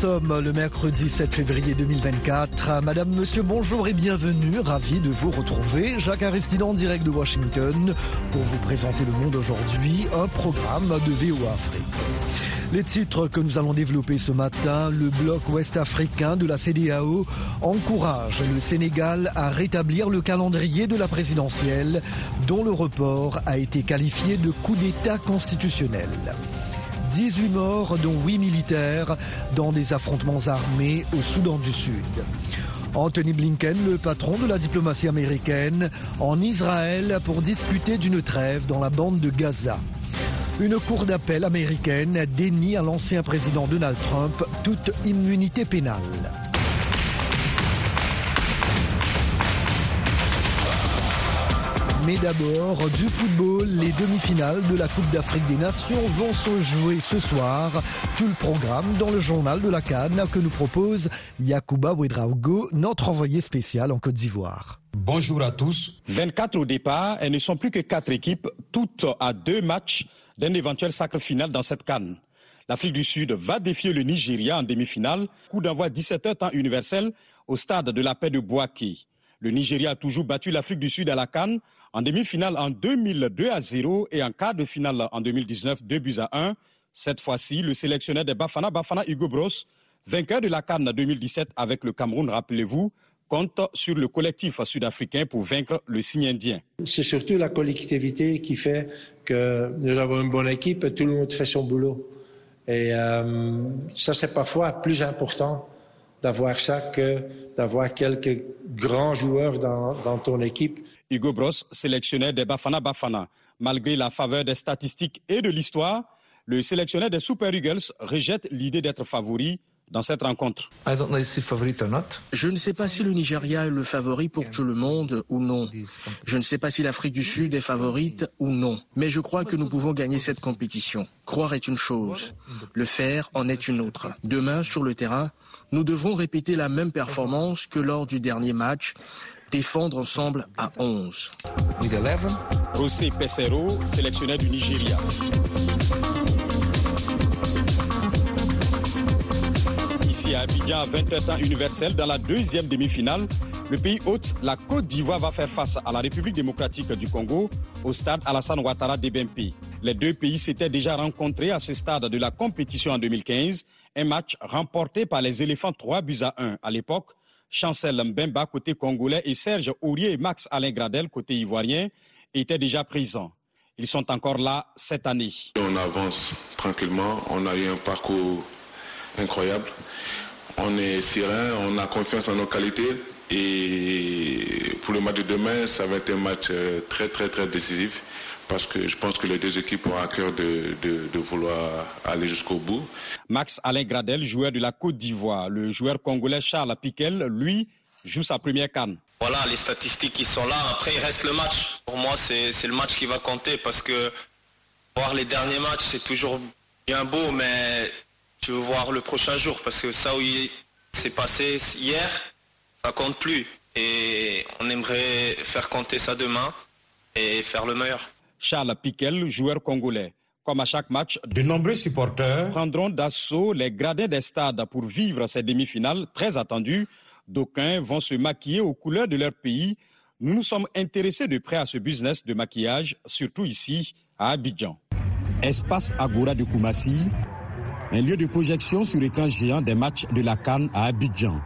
sommes le mercredi 7 février 2024. Madame, monsieur, bonjour et bienvenue. Ravi de vous retrouver. Jacques Aristide en direct de Washington pour vous présenter le monde aujourd'hui, un programme de VOA Afrique. Les titres que nous allons développer ce matin, le bloc ouest africain de la CDAO encourage le Sénégal à rétablir le calendrier de la présidentielle dont le report a été qualifié de coup d'État constitutionnel. 18 morts, dont 8 militaires, dans des affrontements armés au Soudan du Sud. Anthony Blinken, le patron de la diplomatie américaine, en Israël pour discuter d'une trêve dans la bande de Gaza. Une cour d'appel américaine dénie à l'ancien président Donald Trump toute immunité pénale. Mais d'abord, du football, les demi-finales de la Coupe d'Afrique des Nations vont se jouer ce soir. Tout le programme dans le journal de la Cannes que nous propose Yacouba Ouedraogo, notre envoyé spécial en Côte d'Ivoire. Bonjour à tous. 24 au départ, elles ne sont plus que quatre équipes, toutes à deux matchs d'un éventuel sacre final dans cette canne. L'Afrique du Sud va défier le Nigeria en demi-finale. Coup d'envoi 17h temps universel au stade de la paix de Boaké. Le Nigeria a toujours battu l'Afrique du Sud à la Cannes en demi-finale en 2002 à 0 et en quart de finale en 2019 2 buts à 1. Cette fois-ci, le sélectionneur des Bafana, Bafana Hugo Bros, vainqueur de la Cannes 2017 avec le Cameroun, rappelez-vous, compte sur le collectif sud-africain pour vaincre le signe indien. C'est surtout la collectivité qui fait que nous avons une bonne équipe, tout le monde fait son boulot. Et euh, ça, c'est parfois plus important d'avoir ça que d'avoir quelques grands joueurs dans ton équipe. Hugo Bros, sélectionneur des Bafana Bafana. Malgré la faveur des statistiques et de l'histoire, le sélectionneur des Super Eagles rejette l'idée d'être favori dans cette rencontre. Je ne sais pas si le Nigeria est le favori pour tout le monde ou non. Je ne sais pas si l'Afrique du Sud est favorite ou non. Mais je crois que nous pouvons gagner cette compétition. Croire est une chose, le faire en est une autre. Demain, sur le terrain, nous devrons répéter la même performance que lors du dernier match, défendre ensemble à 11. José Pesero, sélectionneur du Nigeria. Ici à Abidjan, à 20h temps universel, dans la deuxième demi-finale, le pays hôte, la Côte d'Ivoire, va faire face à la République démocratique du Congo au stade Alassane Ouattara d'Ebempi. Les deux pays s'étaient déjà rencontrés à ce stade de la compétition en 2015, un match remporté par les éléphants 3 buts à 1 à l'époque. Chancel Mbemba côté congolais et Serge Aurier et Max Alain Gradel côté ivoirien étaient déjà présents. Ils sont encore là cette année. On avance tranquillement, on a eu un parcours incroyable. On est serein, on a confiance en nos qualités et pour le match de demain, ça va être un match très très très décisif parce que je pense que les deux équipes ont à cœur de, de, de vouloir aller jusqu'au bout. Max Alain Gradel, joueur de la Côte d'Ivoire, le joueur congolais Charles Piquel, lui, joue sa première canne. Voilà, les statistiques qui sont là. Après, il reste le match. Pour moi, c'est le match qui va compter parce que voir les derniers matchs, c'est toujours bien beau, mais tu veux voir le prochain jour parce que ça où c'est passé hier, ça compte plus. Et on aimerait faire compter ça demain et faire le meilleur. Charles Piquel, joueur congolais. Comme à chaque match, de nombreux supporters prendront d'assaut les gradins des stades pour vivre ces demi-finales très attendues. D'aucuns vont se maquiller aux couleurs de leur pays. Nous nous sommes intéressés de près à ce business de maquillage, surtout ici à Abidjan. Espace Agora de Koumassi, un lieu de projection sur écran géant des matchs de la Cannes à Abidjan.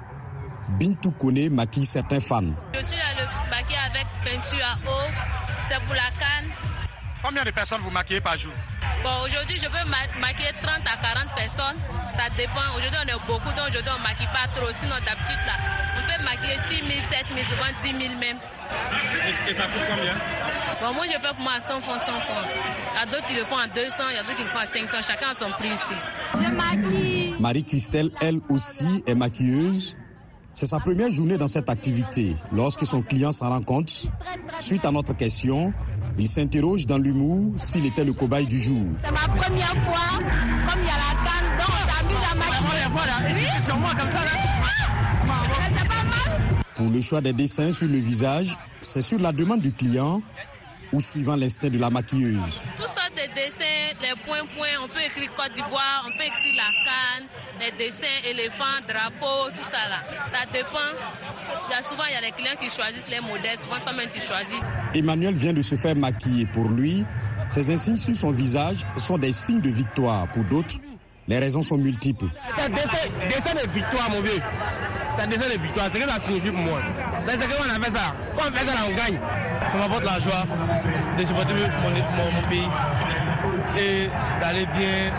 Bintou Kone maquille certains fans. Je suis là le avec peinture à eau. C'est pour la Cannes. Combien de personnes vous maquillez par jour Bon, aujourd'hui, je peux ma maquiller 30 à 40 personnes. Ça dépend. Aujourd'hui, on est beaucoup, donc aujourd'hui, on ne maquille pas trop. Sinon, d'habitude, là, on peut maquiller 6 000, 7 000, souvent 10 000 même. Et, ça coûte combien Bon, moi, je fais pour moi à 100 francs, 100 francs. Il y a d'autres qui le font à 200, il y a d'autres qui le font à 500. Chacun a son prix ici. Je maquille. Marie-Christelle, elle aussi, est maquilleuse. C'est sa première journée dans cette activité. Lorsque son client s'en rend compte, suite à notre question, il s'interroge dans l'humour s'il était le cobaye du jour. C'est ma première fois, comme il y a la canne, donc on s'amuse à maquiller. Oui, sur moi comme ça. Là. C'est pas mal. Pour le choix des dessins sur le visage, c'est sur la demande du client. Ou suivant l'instinct de la maquilleuse. Toutes sortes de dessins, les points-points, on peut écrire Côte d'Ivoire, on peut écrire la canne, les dessins, éléphants, drapeaux, tout ça là. Ça dépend. Il y a souvent, il y a des clients qui choisissent les modèles, souvent toi-même tu choisis. Emmanuel vient de se faire maquiller. Pour lui, ces insignes sur son visage sont des signes de victoire. Pour d'autres, les raisons sont multiples. C'est un dessin, de victoire, mon vieux. C'est un dessin de victoire. C'est ce que ça signifie pour moi. C'est ce qu'on a fait ça. Quand on fait ça, là, on gagne. Ça m'apporte la joie de supporter mon, mon, pays et d'aller bien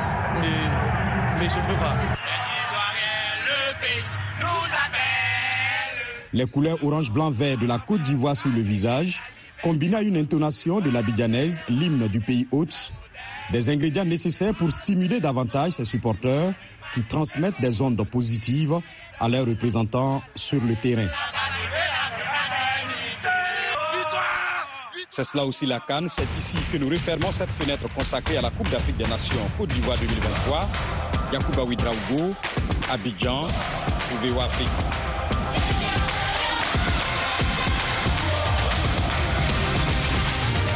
m'échauffer. Les couleurs orange, blanc, vert de la Côte d'Ivoire sur le visage, combinées à une intonation de l'abidjanaise, l'hymne du pays hôte, des ingrédients nécessaires pour stimuler davantage ses supporters qui transmettent des ondes positives à leurs représentants sur le terrain. C'est cela aussi la Cannes. C'est ici que nous refermons cette fenêtre consacrée à la Coupe d'Afrique des Nations Côte d'Ivoire 2023. Yacouba Ouidraogo, Abidjan, VOA Afrique.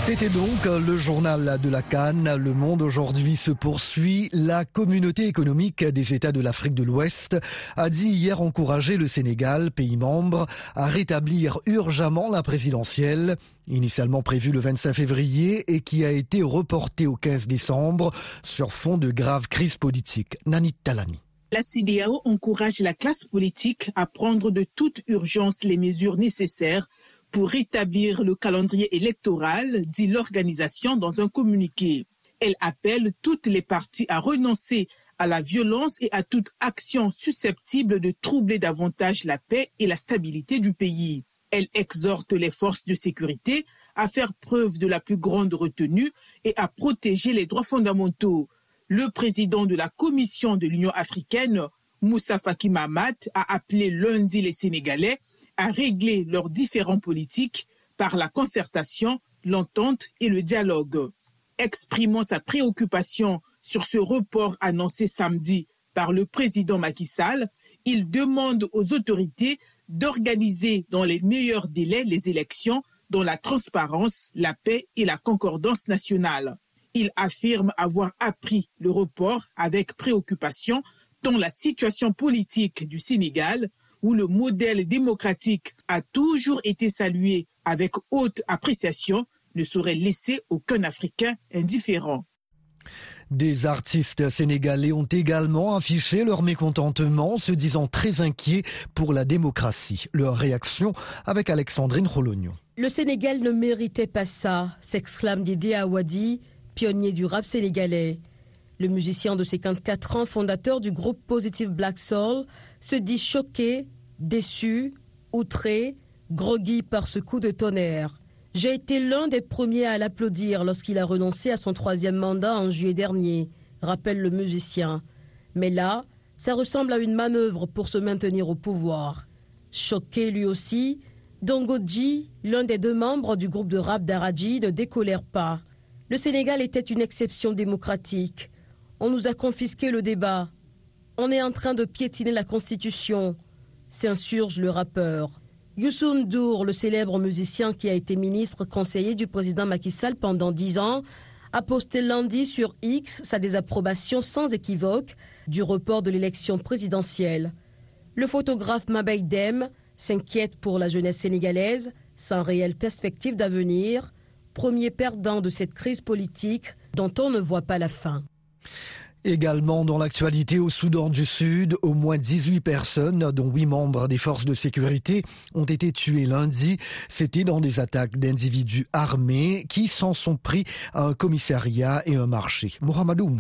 C'était donc le journal de la Cannes. Le monde aujourd'hui se poursuit. La communauté économique des États de l'Afrique de l'Ouest a dit hier encourager le Sénégal, pays membre, à rétablir urgemment la présidentielle, initialement prévue le 25 février et qui a été reportée au 15 décembre sur fond de grave crise politique. Nanit Talani. La CDAO encourage la classe politique à prendre de toute urgence les mesures nécessaires pour rétablir le calendrier électoral, dit l'organisation dans un communiqué. Elle appelle toutes les parties à renoncer à la violence et à toute action susceptible de troubler davantage la paix et la stabilité du pays. Elle exhorte les forces de sécurité à faire preuve de la plus grande retenue et à protéger les droits fondamentaux. Le président de la Commission de l'Union africaine, Moussa Faki Mahamat, a appelé lundi les Sénégalais à régler leurs différends politiques par la concertation, l'entente et le dialogue. Exprimant sa préoccupation sur ce report annoncé samedi par le président Macky Sall, il demande aux autorités d'organiser dans les meilleurs délais les élections dans la transparence, la paix et la concordance nationale. Il affirme avoir appris le report avec préoccupation tant la situation politique du Sénégal où le modèle démocratique a toujours été salué avec haute appréciation, ne saurait laisser aucun Africain indifférent. Des artistes sénégalais ont également affiché leur mécontentement, se disant très inquiets pour la démocratie. Leur réaction avec Alexandrine Rologno. Le Sénégal ne méritait pas ça, s'exclame Didier Awadi, pionnier du rap sénégalais. Le musicien de 54 ans, fondateur du groupe Positive Black Soul, se dit choqué déçu, outré, groggy par ce coup de tonnerre. J'ai été l'un des premiers à l'applaudir lorsqu'il a renoncé à son troisième mandat en juillet dernier, rappelle le musicien. Mais là, ça ressemble à une manœuvre pour se maintenir au pouvoir. Choqué lui aussi, Dongodji, l'un des deux membres du groupe de rap d'Aradji, ne décolère pas. Le Sénégal était une exception démocratique. On nous a confisqué le débat. On est en train de piétiner la Constitution s'insurge le rappeur. Youssou N'Dour, le célèbre musicien qui a été ministre conseiller du président Macky Sall pendant dix ans, a posté lundi sur X sa désapprobation sans équivoque du report de l'élection présidentielle. Le photographe Mabey Dem s'inquiète pour la jeunesse sénégalaise, sans réelle perspective d'avenir, premier perdant de cette crise politique dont on ne voit pas la fin. Également dans l'actualité au Soudan du Sud, au moins 18 personnes, dont 8 membres des forces de sécurité, ont été tuées lundi. C'était dans des attaques d'individus armés qui s'en sont pris à un commissariat et un marché. Mohamedou.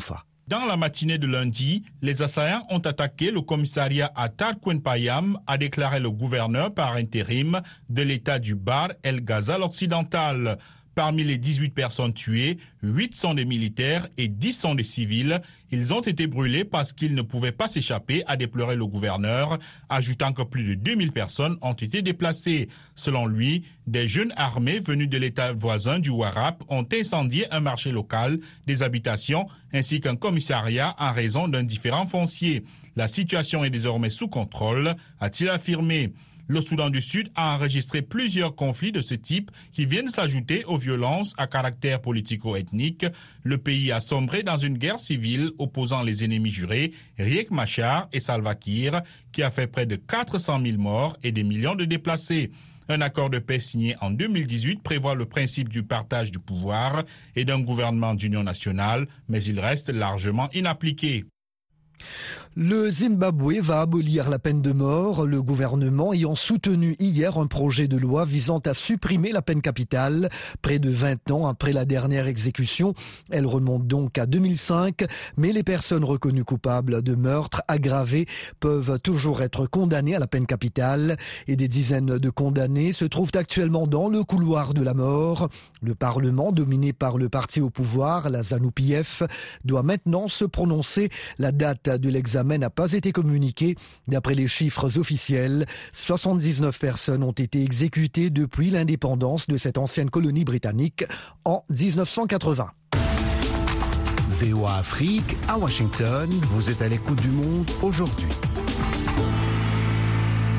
Dans la matinée de lundi, les assaillants ont attaqué le commissariat à Tarkwen-Payam, a déclaré le gouverneur par intérim de l'État du Bar El Ghazal occidental. Parmi les 18 personnes tuées, 8 sont des militaires et 10 sont des civils. Ils ont été brûlés parce qu'ils ne pouvaient pas s'échapper, a déploré le gouverneur, ajoutant que plus de 2000 personnes ont été déplacées. Selon lui, des jeunes armés venus de l'État voisin du Warap ont incendié un marché local, des habitations ainsi qu'un commissariat en raison d'un différent foncier. La situation est désormais sous contrôle, a-t-il affirmé. Le Soudan du Sud a enregistré plusieurs conflits de ce type qui viennent s'ajouter aux violences à caractère politico-ethnique. Le pays a sombré dans une guerre civile opposant les ennemis jurés, Riek Machar et Salva Kiir, qui a fait près de 400 000 morts et des millions de déplacés. Un accord de paix signé en 2018 prévoit le principe du partage du pouvoir et d'un gouvernement d'union nationale, mais il reste largement inappliqué. Le Zimbabwe va abolir la peine de mort, le gouvernement ayant soutenu hier un projet de loi visant à supprimer la peine capitale près de 20 ans après la dernière exécution. Elle remonte donc à 2005, mais les personnes reconnues coupables de meurtre aggravé peuvent toujours être condamnées à la peine capitale et des dizaines de condamnés se trouvent actuellement dans le couloir de la mort. Le Parlement, dominé par le parti au pouvoir, la ZANU-PF, doit maintenant se prononcer. La date de l'examen n'a pas été communiqué. D'après les chiffres officiels, 79 personnes ont été exécutées depuis l'indépendance de cette ancienne colonie britannique en 1980. VOA Afrique à Washington, vous êtes à l'écoute du monde aujourd'hui.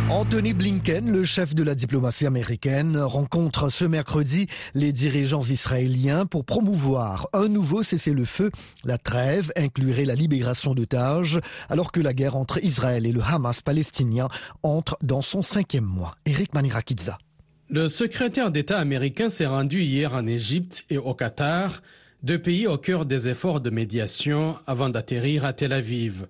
Anthony Blinken, le chef de la diplomatie américaine, rencontre ce mercredi les dirigeants israéliens pour promouvoir un nouveau cessez-le-feu. La trêve inclurait la libération d'otages, alors que la guerre entre Israël et le Hamas palestinien entre dans son cinquième mois. Eric Manirakidza. Le secrétaire d'État américain s'est rendu hier en Égypte et au Qatar, deux pays au cœur des efforts de médiation avant d'atterrir à Tel Aviv.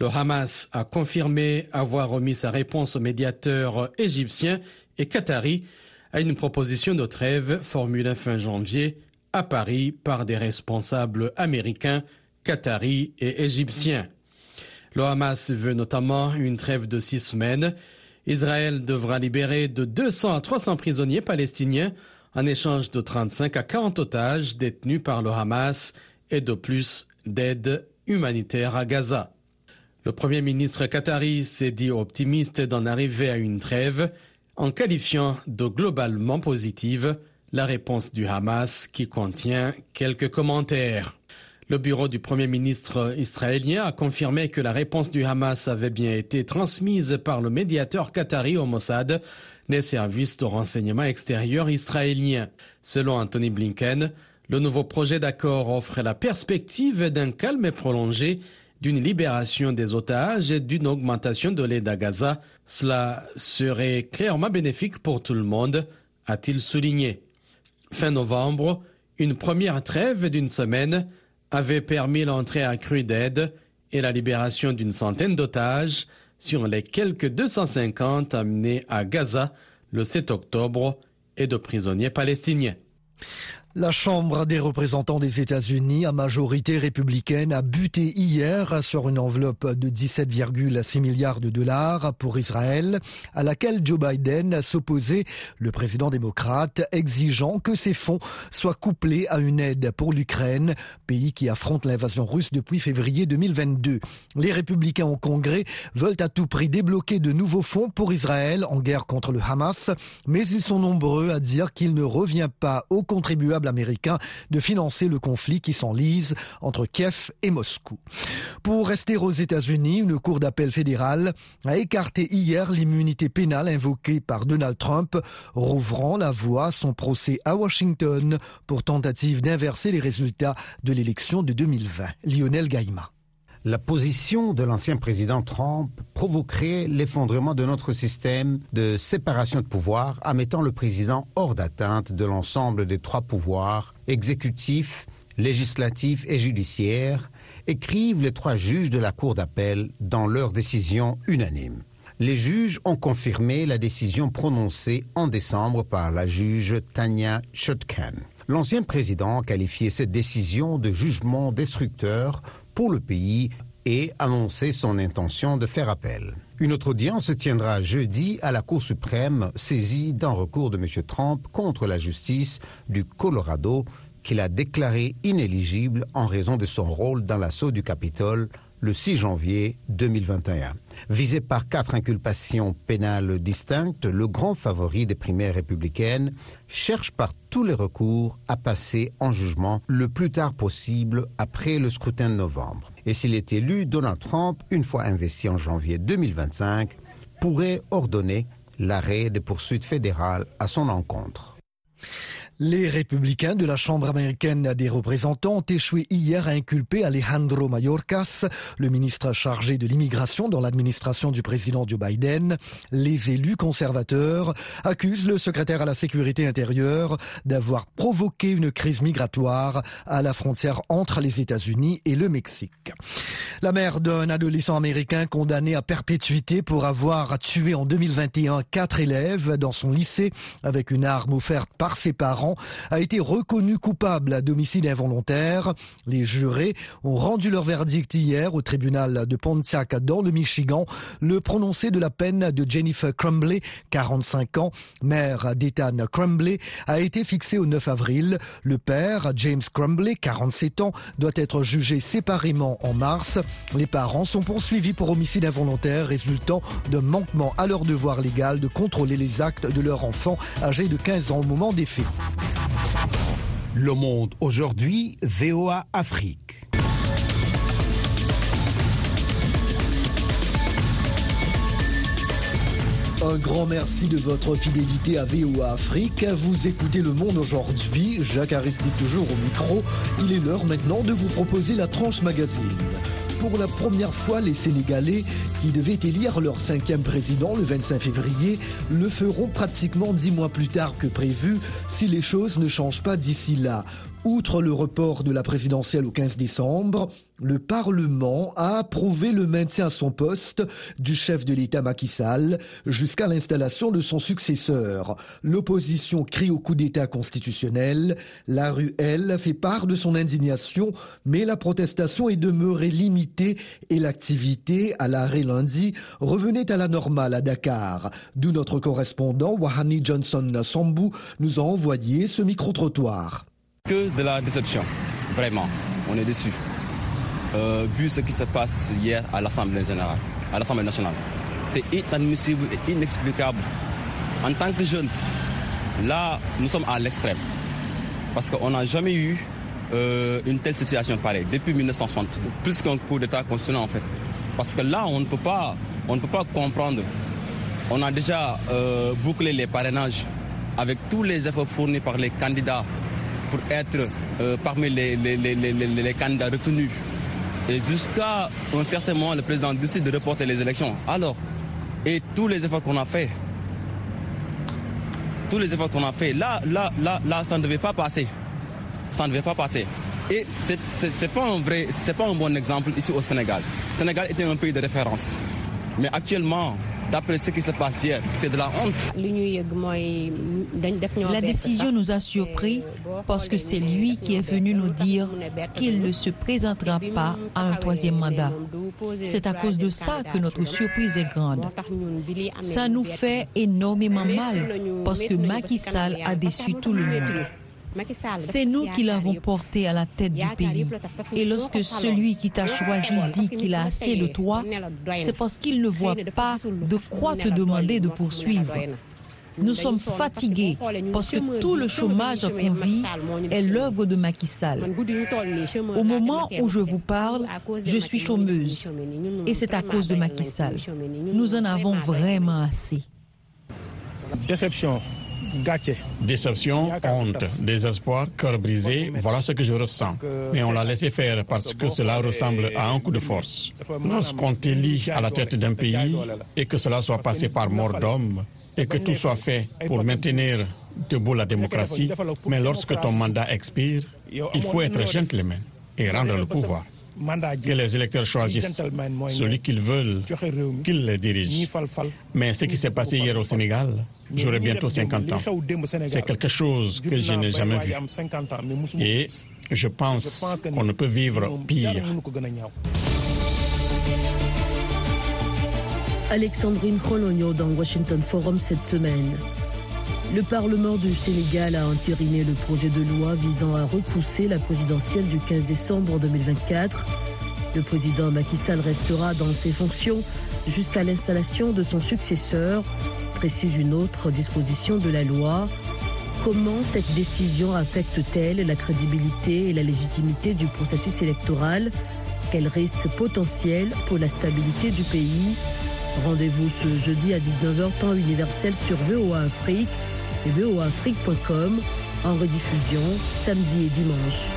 Le Hamas a confirmé avoir remis sa réponse aux médiateurs égyptiens et qataris à une proposition de trêve formulée fin janvier à Paris par des responsables américains, qataris et égyptiens. Le Hamas veut notamment une trêve de six semaines. Israël devra libérer de 200 à 300 prisonniers palestiniens en échange de 35 à 40 otages détenus par le Hamas et de plus d'aide humanitaire à Gaza. Le Premier ministre qatari s'est dit optimiste d'en arriver à une trêve en qualifiant de globalement positive la réponse du Hamas qui contient quelques commentaires. Le bureau du Premier ministre israélien a confirmé que la réponse du Hamas avait bien été transmise par le médiateur qatari au Mossad, les services de renseignement extérieur israéliens. Selon Anthony Blinken, le nouveau projet d'accord offre la perspective d'un calme prolongé d'une libération des otages et d'une augmentation de l'aide à Gaza. Cela serait clairement bénéfique pour tout le monde, a-t-il souligné. Fin novembre, une première trêve d'une semaine avait permis l'entrée accrue d'aide et la libération d'une centaine d'otages sur les quelques 250 amenés à Gaza le 7 octobre et de prisonniers palestiniens. La Chambre des représentants des États-Unis, à majorité républicaine, a buté hier sur une enveloppe de 17,6 milliards de dollars pour Israël, à laquelle Joe Biden s'opposait, le président démocrate, exigeant que ces fonds soient couplés à une aide pour l'Ukraine, pays qui affronte l'invasion russe depuis février 2022. Les républicains au Congrès veulent à tout prix débloquer de nouveaux fonds pour Israël en guerre contre le Hamas, mais ils sont nombreux à dire qu'il ne revient pas aux contribuables américain de financer le conflit qui s'enlise entre Kiev et Moscou. Pour rester aux États-Unis, une cour d'appel fédérale a écarté hier l'immunité pénale invoquée par Donald Trump, rouvrant la voie à son procès à Washington pour tentative d'inverser les résultats de l'élection de 2020. Lionel Gaïma. La position de l'ancien président Trump provoquerait l'effondrement de notre système de séparation de pouvoir en mettant le président hors d'atteinte de l'ensemble des trois pouvoirs, exécutif, législatif et judiciaire, écrivent les trois juges de la Cour d'appel dans leur décision unanime. Les juges ont confirmé la décision prononcée en décembre par la juge Tanya Chutkan. L'ancien président a qualifié cette décision de jugement destructeur pour le pays et annoncé son intention de faire appel. Une autre audience se tiendra jeudi à la Cour suprême saisie d'un recours de M. Trump contre la justice du Colorado qu'il a déclaré inéligible en raison de son rôle dans l'assaut du Capitole le 6 janvier 2021. Visé par quatre inculpations pénales distinctes, le grand favori des primaires républicaines cherche par tous les recours à passer en jugement le plus tard possible après le scrutin de novembre. Et s'il est élu, Donald Trump, une fois investi en janvier 2025, pourrait ordonner l'arrêt des poursuites fédérales à son encontre. Les républicains de la Chambre américaine des représentants ont échoué hier à inculper Alejandro Mayorkas, le ministre chargé de l'immigration dans l'administration du président Joe Biden. Les élus conservateurs accusent le secrétaire à la sécurité intérieure d'avoir provoqué une crise migratoire à la frontière entre les États-Unis et le Mexique. La mère d'un adolescent américain condamné à perpétuité pour avoir tué en 2021 quatre élèves dans son lycée avec une arme offerte par ses parents a été reconnu coupable d'homicide involontaire. Les jurés ont rendu leur verdict hier au tribunal de Pontiac dans le Michigan. Le prononcé de la peine de Jennifer Crumbley, 45 ans, mère d'Ethan Crumbley, a été fixé au 9 avril. Le père, James Crumbley, 47 ans, doit être jugé séparément en mars. Les parents sont poursuivis pour homicide involontaire résultant d'un manquement à leur devoir légal de contrôler les actes de leur enfant âgé de 15 ans au moment des faits. Le monde aujourd'hui, VOA Afrique. Un grand merci de votre fidélité à VOA Afrique. Vous écoutez Le Monde aujourd'hui. Jacques Aristide toujours au micro. Il est l'heure maintenant de vous proposer la tranche magazine. Pour la première fois, les Sénégalais, qui devaient élire leur cinquième président le 25 février, le feront pratiquement dix mois plus tard que prévu si les choses ne changent pas d'ici là. Outre le report de la présidentielle au 15 décembre, le Parlement a approuvé le maintien à son poste du chef de l'État Macky Sall jusqu'à l'installation de son successeur. L'opposition crie au coup d'État constitutionnel. La rue, elle, fait part de son indignation, mais la protestation est demeurée limitée et l'activité, à l'arrêt lundi, revenait à la normale à Dakar. D'où notre correspondant Wahani Johnson Sambou nous a envoyé ce micro-trottoir. Que de la déception, vraiment. On est déçus. Euh, vu ce qui se passe hier à l'Assemblée générale, à l'Assemblée nationale. C'est inadmissible et inexplicable. En tant que jeune, là, nous sommes à l'extrême. Parce qu'on n'a jamais eu euh, une telle situation pareille depuis 1960. Plus qu'un coup d'État constitutionnel en fait. Parce que là, on ne peut pas, on ne peut pas comprendre. On a déjà euh, bouclé les parrainages avec tous les efforts fournis par les candidats pour être euh, parmi les, les, les, les, candidats retenus. Et jusqu'à un certain moment, le président décide de reporter les élections. Alors, et tous les efforts qu'on a fait, tous les efforts qu'on a fait, là, là, là, là, ça ne devait pas passer. Ça ne devait pas passer. Et ce n'est pas un vrai, c'est pas un bon exemple ici au Sénégal. Sénégal était un pays de référence. Mais actuellement, D'après ce qui se passe hier, c'est de la honte. La décision nous a surpris parce que c'est lui qui est venu nous dire qu'il ne se présentera pas à un troisième mandat. C'est à cause de ça que notre surprise est grande. Ça nous fait énormément mal parce que Macky Sall a déçu tout le monde. C'est nous qui l'avons porté à la tête du pays. Et lorsque celui qui t'a choisi dit qu'il a assez de toi, c'est parce qu'il ne voit pas de quoi te demander de poursuivre. Nous sommes fatigués parce que tout le chômage qu'on vit est l'œuvre de Macky Sall. Au moment où je vous parle, je suis chômeuse. et c'est à cause de Macky Sall. Nous en avons vraiment assez. Déception Déception, honte, désespoir, cœur brisé, voilà ce que je ressens. Mais on l'a laissé faire parce que cela ressemble à un coup de force. Lorsqu'on t'élit à la tête d'un pays et que cela soit passé par mort d'homme et que tout soit fait pour maintenir debout la démocratie, mais lorsque ton mandat expire, il faut être gentleman et rendre le pouvoir que les électeurs choisissent celui qu'ils veulent, qu'ils les dirigent. Mais ce qui s'est passé hier au Sénégal, j'aurai bientôt 50 ans. C'est quelque chose que je n'ai jamais vu. Et je pense qu'on ne peut vivre pire. Alexandrine Kholonio dans Washington Forum cette semaine. Le Parlement du Sénégal a entériné le projet de loi visant à repousser la présidentielle du 15 décembre 2024. Le président Macky Sall restera dans ses fonctions jusqu'à l'installation de son successeur, précise une autre disposition de la loi. Comment cette décision affecte-t-elle la crédibilité et la légitimité du processus électoral? Quels risques potentiels pour la stabilité du pays? Rendez-vous ce jeudi à 19h temps universel sur VOA Afrique et en rediffusion samedi et dimanche.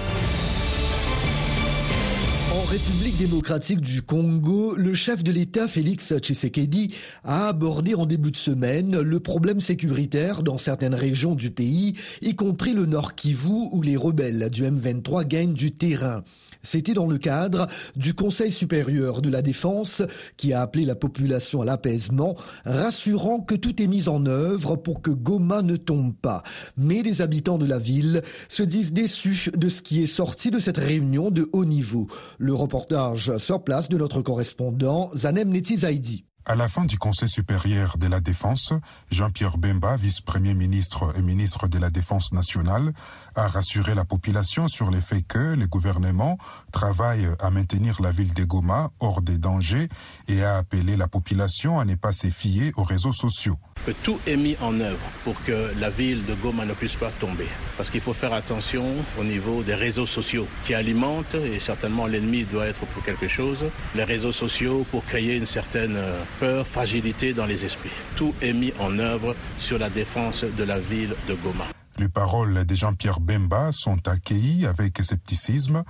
En République démocratique du Congo, le chef de l'État Félix Tshisekedi a abordé en début de semaine le problème sécuritaire dans certaines régions du pays, y compris le Nord Kivu où les rebelles du M23 gagnent du terrain. C'était dans le cadre du Conseil supérieur de la défense qui a appelé la population à l'apaisement, rassurant que tout est mis en œuvre pour que Goma ne tombe pas. Mais les habitants de la ville se disent déçus de ce qui est sorti de cette réunion de haut niveau. Le reportage sur place de notre correspondant Zanem Netizaidi. À la fin du Conseil supérieur de la défense, Jean-Pierre Bemba, vice-premier ministre et ministre de la Défense nationale, a rassuré la population sur le fait que le gouvernement travaille à maintenir la ville de Goma hors des dangers et a appelé la population à ne pas se fier aux réseaux sociaux. Que tout est mis en œuvre pour que la ville de Goma ne puisse pas tomber. Parce qu'il faut faire attention au niveau des réseaux sociaux qui alimentent, et certainement l'ennemi doit être pour quelque chose, les réseaux sociaux pour créer une certaine peur, fragilité dans les esprits. Tout est mis en œuvre sur la défense de la ville de Goma. Les paroles de Jean-Pierre Bemba sont accueillies avec scepticisme.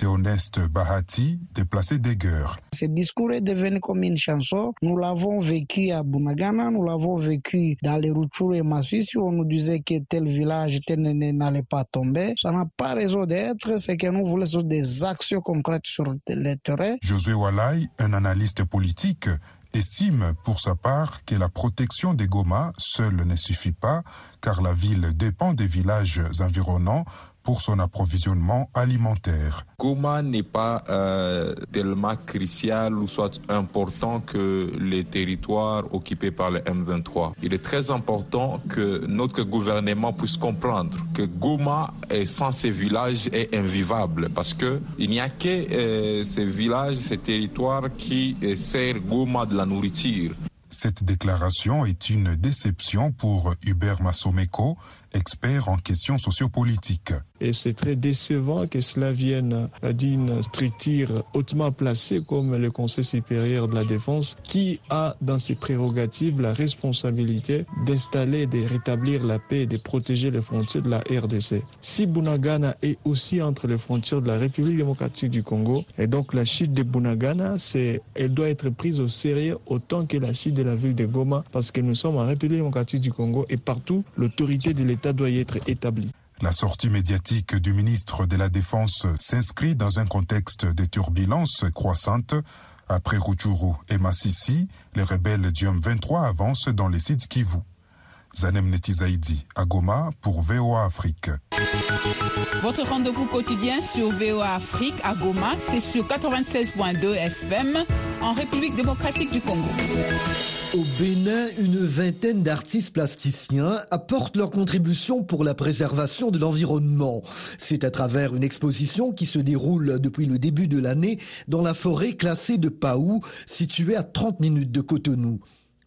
Théoneste Bahati, déplacé d'Eger. Ce discours est devenu comme une chanson. Nous l'avons vécu à Bunagana, nous l'avons vécu dans les Rutshuru et Masisi, où on nous disait que tel village tel n'allait pas tomber. Ça n'a pas raison d'être. C'est que nous voulons des actions concrètes sur le terrain. Josué Walai, un analyste politique, estime pour sa part que la protection des Goma seule ne suffit pas car la ville dépend des villages environnants pour son approvisionnement alimentaire. Goma n'est pas euh, tellement crucial ou soit important que les territoires occupés par le M23. Il est très important que notre gouvernement puisse comprendre que Goma est sans ces villages est invivable parce que il n'y a que euh, ces villages, ces territoires qui euh, servent Goma de la nourriture. Cette déclaration est une déception pour Hubert Massomeko, expert en questions sociopolitiques. Et c'est très décevant que cela vienne d'une structure hautement placée comme le Conseil supérieur de la défense, qui a dans ses prérogatives la responsabilité d'installer, de rétablir la paix et de protéger les frontières de la RDC. Si Bunagana est aussi entre les frontières de la République démocratique du Congo, et donc la chute de Bunagana, elle doit être prise au sérieux autant que la chute de la ville de Goma, parce que nous sommes en République démocratique du Congo et partout, l'autorité de l'État La sortie médiatique du ministre de la Défense s'inscrit dans un contexte de turbulences croissantes. Après Rutshuru et Massissi, les rebelles du M23 avancent dans les sites Kivu. Zanem Netizaidi à Goma pour VOA Afrique. Votre rendez-vous quotidien sur VOA Afrique à Goma, c'est sur 96.2 FM en République démocratique du Congo. Au Bénin, une vingtaine d'artistes plasticiens apportent leur contribution pour la préservation de l'environnement. C'est à travers une exposition qui se déroule depuis le début de l'année dans la forêt classée de Paou, située à 30 minutes de Cotonou.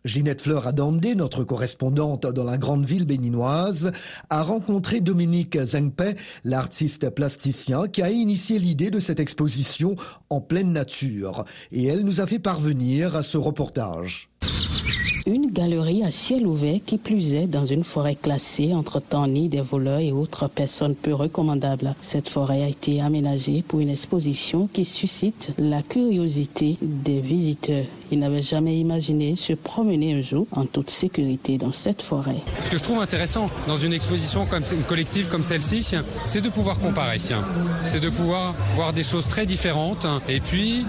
Ginette Fleur Adandé, notre correspondante dans la grande ville béninoise, a rencontré Dominique Zengpe, l'artiste plasticien qui a initié l'idée de cette exposition en pleine nature. Et elle nous a fait parvenir ce reportage. Une galerie à ciel ouvert qui plus est dans une forêt classée entre nid des voleurs et autres personnes peu recommandables. Cette forêt a été aménagée pour une exposition qui suscite la curiosité des visiteurs. Ils n'avaient jamais imaginé se promener un jour en toute sécurité dans cette forêt. Ce que je trouve intéressant dans une exposition collective comme celle-ci, c'est de pouvoir comparer. C'est de pouvoir voir des choses très différentes. Et puis,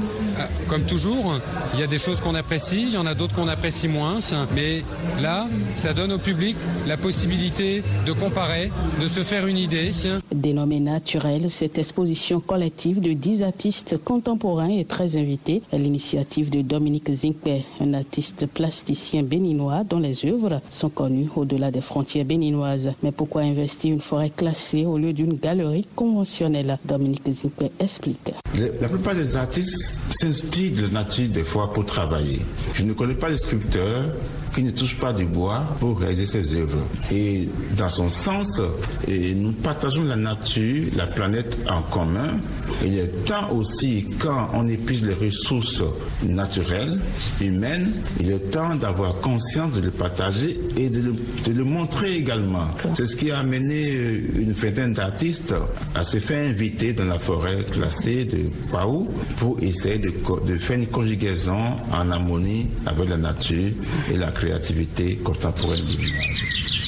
comme toujours, il y a des choses qu'on apprécie, il y en a d'autres qu'on apprécie moins. Mais là, ça donne au public la possibilité de comparer, de se faire une idée. Dénommée naturelle, cette exposition collective de 10 artistes contemporains est très invitée à l'initiative de Dominique Zinkpe, un artiste plasticien béninois dont les œuvres sont connues au-delà des frontières béninoises. Mais pourquoi investir une forêt classée au lieu d'une galerie conventionnelle? Dominique Zinkpe explique. La plupart des artistes s'inspirent de la nature des fois pour travailler. Je ne connais pas de sculpteurs qui ne touche pas du bois pour réaliser ses œuvres. Et dans son sens, nous partageons la nature, la planète en commun. Il est temps aussi, quand on épuise les ressources naturelles, humaines, il est temps d'avoir conscience de le partager et de le, montrer également. C'est ce qui a amené une vingtaine d'artistes à se faire inviter dans la forêt classée de Paou pour essayer de, de faire une conjugaison en harmonie avec la nature et la créativité contemporaine du village.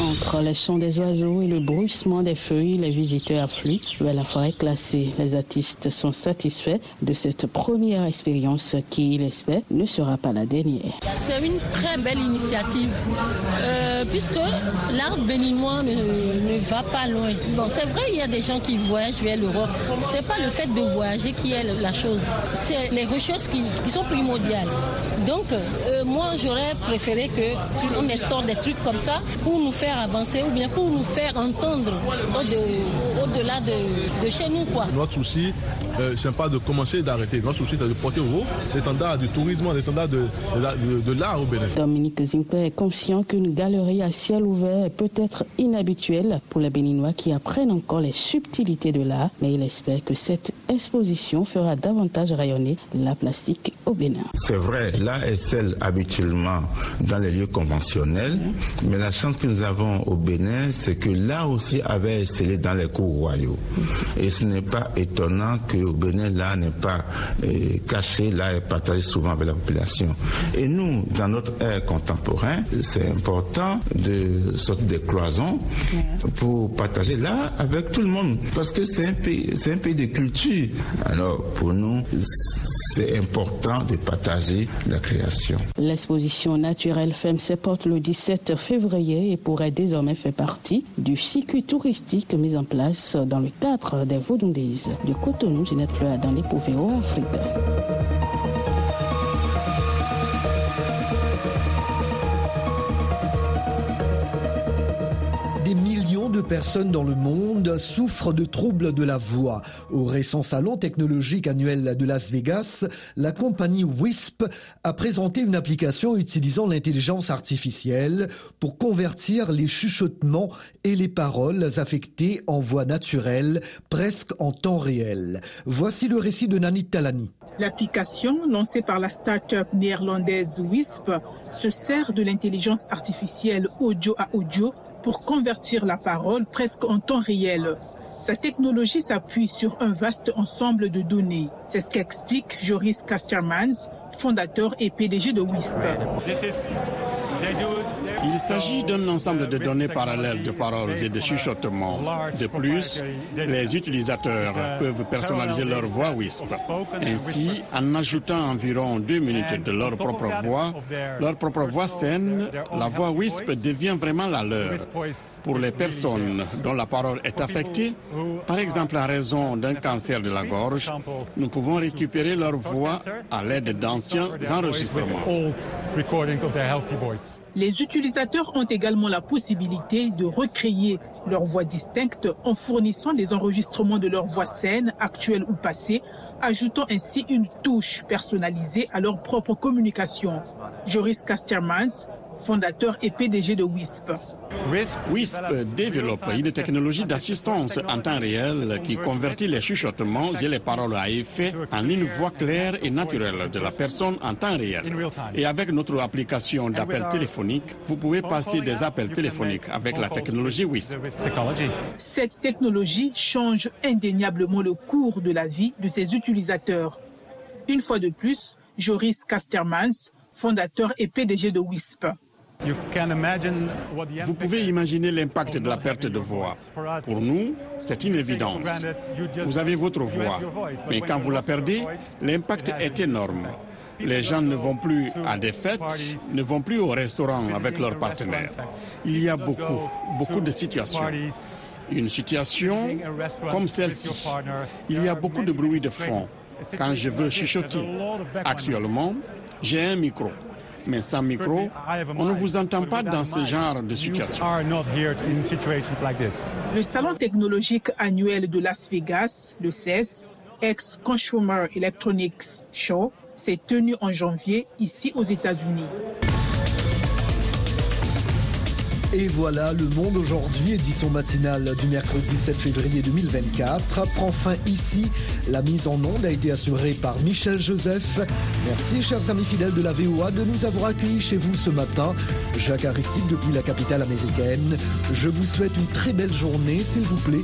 Entre les chants des oiseaux et le bruissement des feuilles, les visiteurs affluent vers la forêt classée. Les artistes sont satisfaits de cette première expérience qui, ils espèrent, ne sera pas la dernière. C'est une très belle initiative euh, puisque l'art béninois ne, ne, va pas loin. Bon, c'est vrai, il y a des gens qui voyagent vers l'Europe. C'est pas le fait de voyager qui est la chose. C'est les recherches qui sont primordiales. Donc, euh, moi, j'aurais préféré que on instaure des trucs comme ça pour nous faire avancer ou bien pour nous faire entendre au-delà de, de, chez nous. Quoi. Notre souci, euh, ce n'est pas de commencer et d'arrêter. Notre souci, c'est de porter haut l'étendard du tourisme, l'étendard de, de, de l'art au Bénin. Dominique Zimpe est conscient qu'une galerie à ciel ouvert peut être inhabituelle pour les Béninois qui apprennent encore les subtilités de l'art, mais il espère que cette exposition fera davantage rayonner la plastique au Bénin. C'est vrai, l'art est celle habituellement dans les lieux conventionnels, mais la chance que nous avons au Bénin, c'est que là aussi avait scellé dans les cours Et ce n'est pas étonnant qu'au Bénin, là n'est pas euh, caché, là est partagé souvent avec la population. Et nous, dans notre ère contemporain, c'est important de sortir des cloisons pour partager là avec tout le monde. Parce que c'est un pays, c'est un pays de culture. Alors, pour nous, c'est important de partager la création. L'exposition naturelle ferme ses portes le 17 février et pourrait désormais faire partie du circuit touristique mis en place dans le cadre des Vaudondays du Cotonou, Ginette dans les Pouvéo, Afrique. De personnes dans le monde souffrent de troubles de la voix. Au récent salon technologique annuel de Las Vegas, la compagnie WISP a présenté une application utilisant l'intelligence artificielle pour convertir les chuchotements et les paroles affectées en voix naturelle presque en temps réel. Voici le récit de Nanit Talani. L'application lancée par la start-up néerlandaise WISP se sert de l'intelligence artificielle audio à audio pour convertir la parole presque en temps réel. Sa technologie s'appuie sur un vaste ensemble de données. C'est ce qu'explique Joris Kastermans, fondateur et PDG de WISP. Il s'agit d'un ensemble de données parallèles de paroles et de chuchotements. De plus, les utilisateurs peuvent personnaliser leur voix WISP. Ainsi, en ajoutant environ deux minutes de leur propre voix, leur propre voix saine, la voix WISP devient vraiment la leur. Pour les personnes dont la parole est affectée, par exemple à raison d'un cancer de la gorge, nous pouvons récupérer leur voix à l'aide d'anciens enregistrements. Les utilisateurs ont également la possibilité de recréer leur voix distincte en fournissant des enregistrements de leur voix saine, actuelle ou passée, ajoutant ainsi une touche personnalisée à leur propre communication. Joris Kastermans, fondateur et PDG de WISP. WISP développe une technologie d'assistance en temps réel qui convertit les chuchotements et les paroles à effet en une voix claire et naturelle de la personne en temps réel. Et avec notre application d'appel téléphonique, vous pouvez passer des appels téléphoniques avec la technologie WISP. Cette technologie change indéniablement le cours de la vie de ses utilisateurs. Une fois de plus, Joris Kastermans, fondateur et PDG de WISP. Vous pouvez imaginer l'impact de la perte de voix. Pour nous, c'est une évidence. Vous avez votre voix, mais quand vous la perdez, l'impact est énorme. Les gens ne vont plus à des fêtes, ne vont plus au restaurant avec leurs partenaires. Il y a beaucoup, beaucoup de situations. Une situation comme celle-ci. Il y a beaucoup de bruit de fond quand je veux chuchoter. Actuellement, j'ai un micro mais sans micro, on ne vous entend pas dans ce genre de situation. Le salon technologique annuel de Las Vegas, le CES, ex-Consumer Electronics Show, s'est tenu en janvier ici aux États-Unis. Et voilà, le monde aujourd'hui, édition matinale du mercredi 7 février 2024, prend fin ici. La mise en onde a été assurée par Michel Joseph. Merci, chers amis fidèles de la VOA, de nous avoir accueillis chez vous ce matin. Jacques Aristide depuis la capitale américaine. Je vous souhaite une très belle journée, s'il vous plaît.